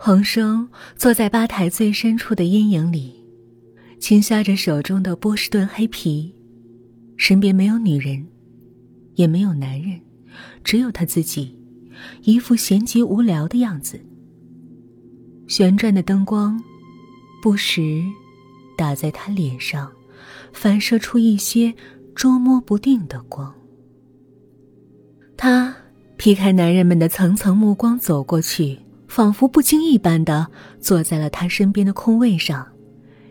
恒生坐在吧台最深处的阴影里，轻刷着手中的波士顿黑啤，身边没有女人，也没有男人，只有他自己，一副闲极无聊的样子。旋转的灯光，不时打在他脸上，反射出一些捉摸不定的光。他劈开男人们的层层目光，走过去。仿佛不经意般的坐在了他身边的空位上，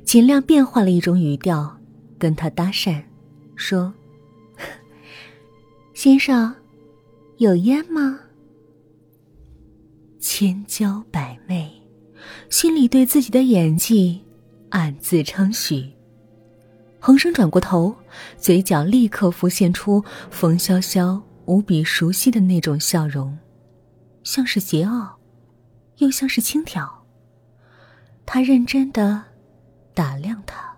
尽量变换了一种语调跟他搭讪，说：“先生，有烟吗？”千娇百媚，心里对自己的演技暗自称许。恒生转过头，嘴角立刻浮现出冯潇潇无比熟悉的那种笑容，像是桀骜。又像是轻佻。他认真的打量他，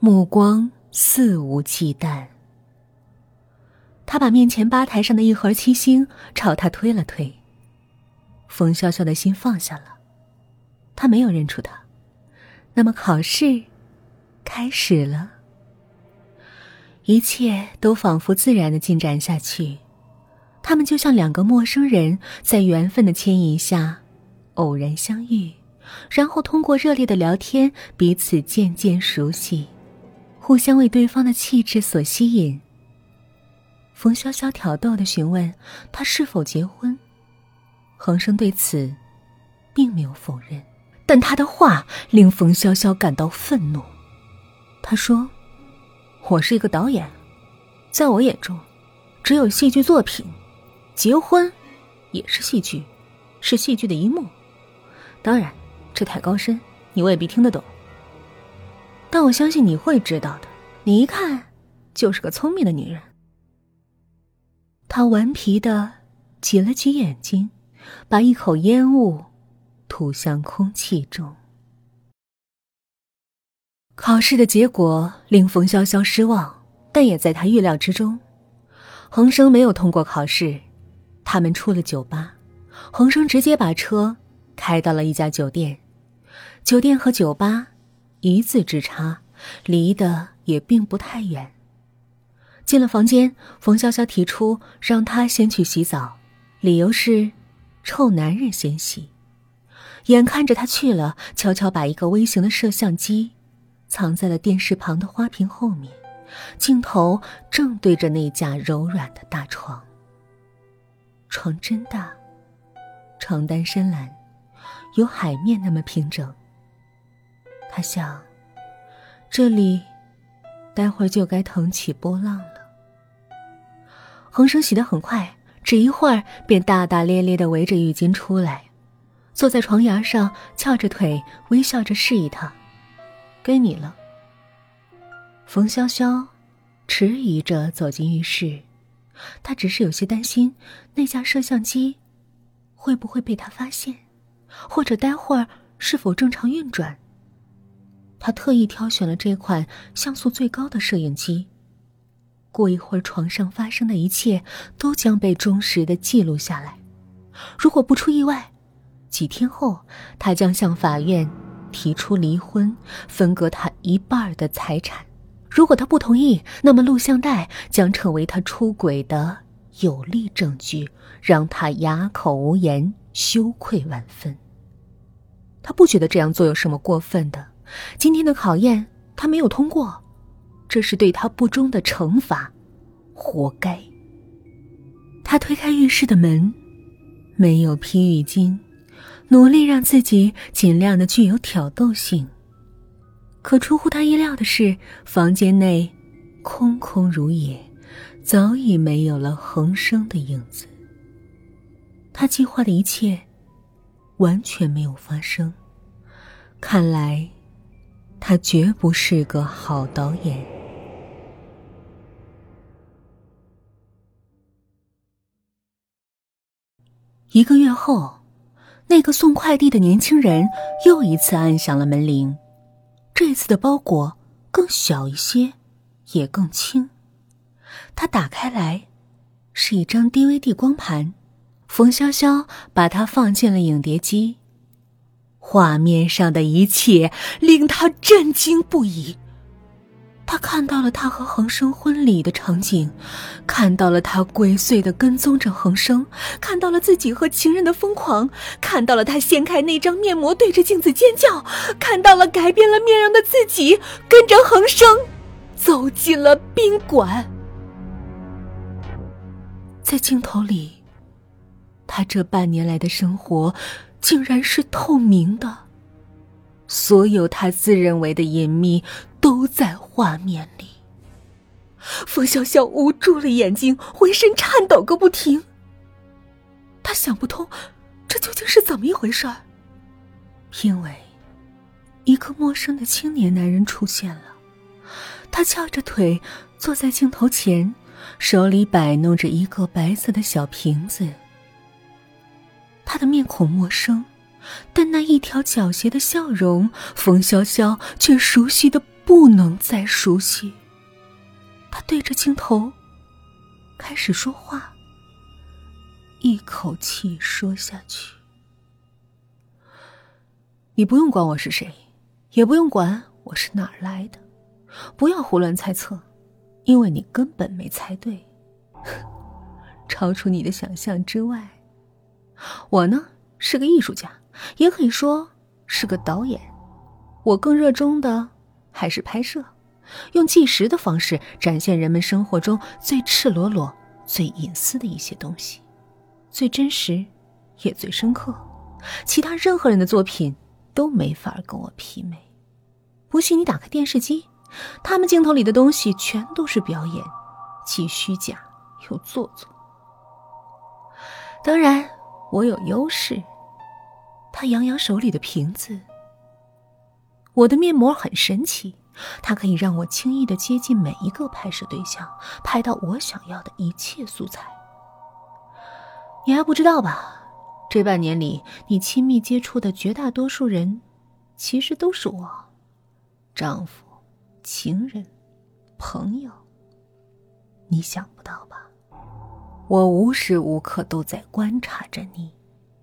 目光肆无忌惮。他把面前吧台上的一盒七星朝他推了推。冯潇潇的心放下了，他没有认出他。那么考试开始了，一切都仿佛自然的进展下去。他们就像两个陌生人，在缘分的牵引下。偶然相遇，然后通过热烈的聊天，彼此渐渐熟悉，互相为对方的气质所吸引。冯潇潇挑逗的询问他是否结婚，恒生对此并没有否认，但他的话令冯潇潇感到愤怒。他说：“我是一个导演，在我眼中，只有戏剧作品，结婚也是戏剧，是戏剧的一幕。”当然，这太高深，你未必听得懂。但我相信你会知道的。你一看，就是个聪明的女人。他顽皮的挤了挤眼睛，把一口烟雾吐向空气中。考试的结果令冯潇潇失望，但也在他预料之中。恒生没有通过考试，他们出了酒吧，恒生直接把车。开到了一家酒店，酒店和酒吧一字之差，离得也并不太远。进了房间，冯潇潇提出让他先去洗澡，理由是臭男人先洗。眼看着他去了，悄悄把一个微型的摄像机藏在了电视旁的花瓶后面，镜头正对着那架柔软的大床。床真大，床单深蓝。有海面那么平整。他想，这里待会儿就该腾起波浪了。恒生洗得很快，只一会儿便大大咧咧的围着浴巾出来，坐在床沿上，翘着腿，微笑着示意他：“该你了。”冯潇潇迟疑着走进浴室，他只是有些担心那架摄像机会不会被他发现。或者待会儿是否正常运转？他特意挑选了这款像素最高的摄影机。过一会儿，床上发生的一切都将被忠实的记录下来。如果不出意外，几天后他将向法院提出离婚，分割他一半的财产。如果他不同意，那么录像带将成为他出轨的有力证据，让他哑口无言，羞愧万分。他不觉得这样做有什么过分的。今天的考验他没有通过，这是对他不忠的惩罚，活该。他推开浴室的门，没有披浴巾，努力让自己尽量的具有挑逗性。可出乎他意料的是，房间内空空如也，早已没有了恒生的影子。他计划的一切。完全没有发生，看来他绝不是个好导演。一个月后，那个送快递的年轻人又一次按响了门铃，这次的包裹更小一些，也更轻。他打开来，是一张 DVD 光盘。冯潇潇把它放进了影碟机，画面上的一切令他震惊不已。他看到了他和恒生婚礼的场景，看到了他鬼祟的跟踪着恒生，看到了自己和情人的疯狂，看到了他掀开那张面膜对着镜子尖叫，看到了改变了面容的自己跟着恒生走进了宾馆。在镜头里，他这半年来的生活竟然是透明的，所有他自认为的隐秘。都在画面里。冯潇潇捂住了眼睛，浑身颤抖个不停。他想不通，这究竟是怎么一回事儿？因为一个陌生的青年男人出现了，他翘着腿坐在镜头前，手里摆弄着一个白色的小瓶子。他的面孔陌生，但那一条狡黠的笑容，冯潇潇却熟悉的。不能再熟悉。他对着镜头开始说话，一口气说下去。你不用管我是谁，也不用管我是哪儿来的，不要胡乱猜测，因为你根本没猜对，超出你的想象之外。我呢是个艺术家，也可以说是个导演。我更热衷的。还是拍摄，用纪实的方式展现人们生活中最赤裸裸、最隐私的一些东西，最真实，也最深刻。其他任何人的作品都没法跟我媲美。不信你打开电视机，他们镜头里的东西全都是表演，既虚假又做作。当然，我有优势。他扬扬手里的瓶子。我的面膜很神奇，它可以让我轻易的接近每一个拍摄对象，拍到我想要的一切素材。你还不知道吧？这半年里，你亲密接触的绝大多数人，其实都是我，丈夫、情人、朋友。你想不到吧？我无时无刻都在观察着你，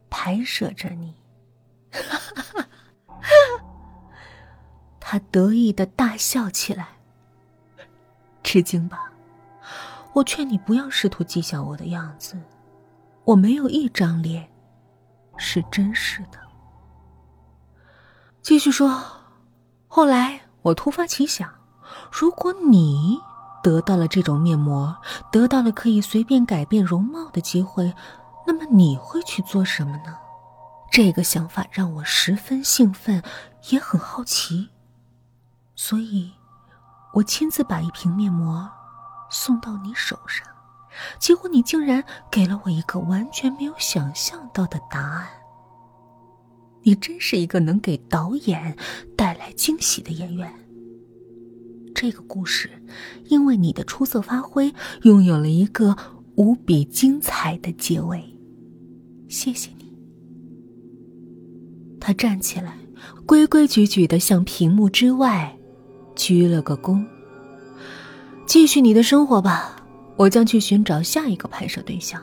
拍摄着你。他得意的大笑起来。吃惊吧？我劝你不要试图讥笑我的样子，我没有一张脸是真实的。继续说，后来我突发奇想，如果你得到了这种面膜，得到了可以随便改变容貌的机会，那么你会去做什么呢？这个想法让我十分兴奋，也很好奇。所以，我亲自把一瓶面膜送到你手上，结果你竟然给了我一个完全没有想象到的答案。你真是一个能给导演带来惊喜的演员。这个故事，因为你的出色发挥，拥有了一个无比精彩的结尾。谢谢你。他站起来，规规矩矩的向屏幕之外。鞠了个躬。继续你的生活吧，我将去寻找下一个拍摄对象。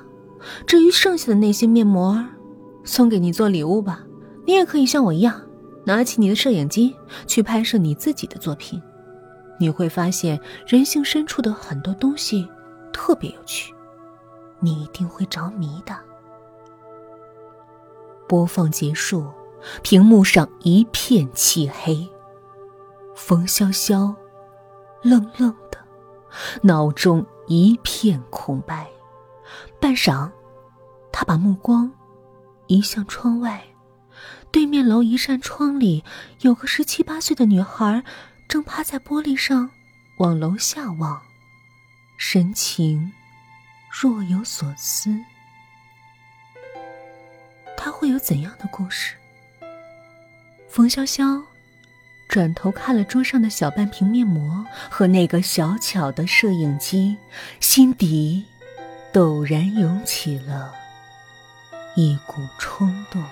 至于剩下的那些面膜，送给你做礼物吧。你也可以像我一样，拿起你的摄影机去拍摄你自己的作品。你会发现人性深处的很多东西特别有趣，你一定会着迷的。播放结束，屏幕上一片漆黑。冯潇潇愣愣的，脑中一片空白。半晌，他把目光移向窗外，对面楼一扇窗里有个十七八岁的女孩，正趴在玻璃上往楼下望，神情若有所思。他会有怎样的故事？冯潇潇。转头看了桌上的小半瓶面膜和那个小巧的摄影机，心底陡然涌起了一股冲动。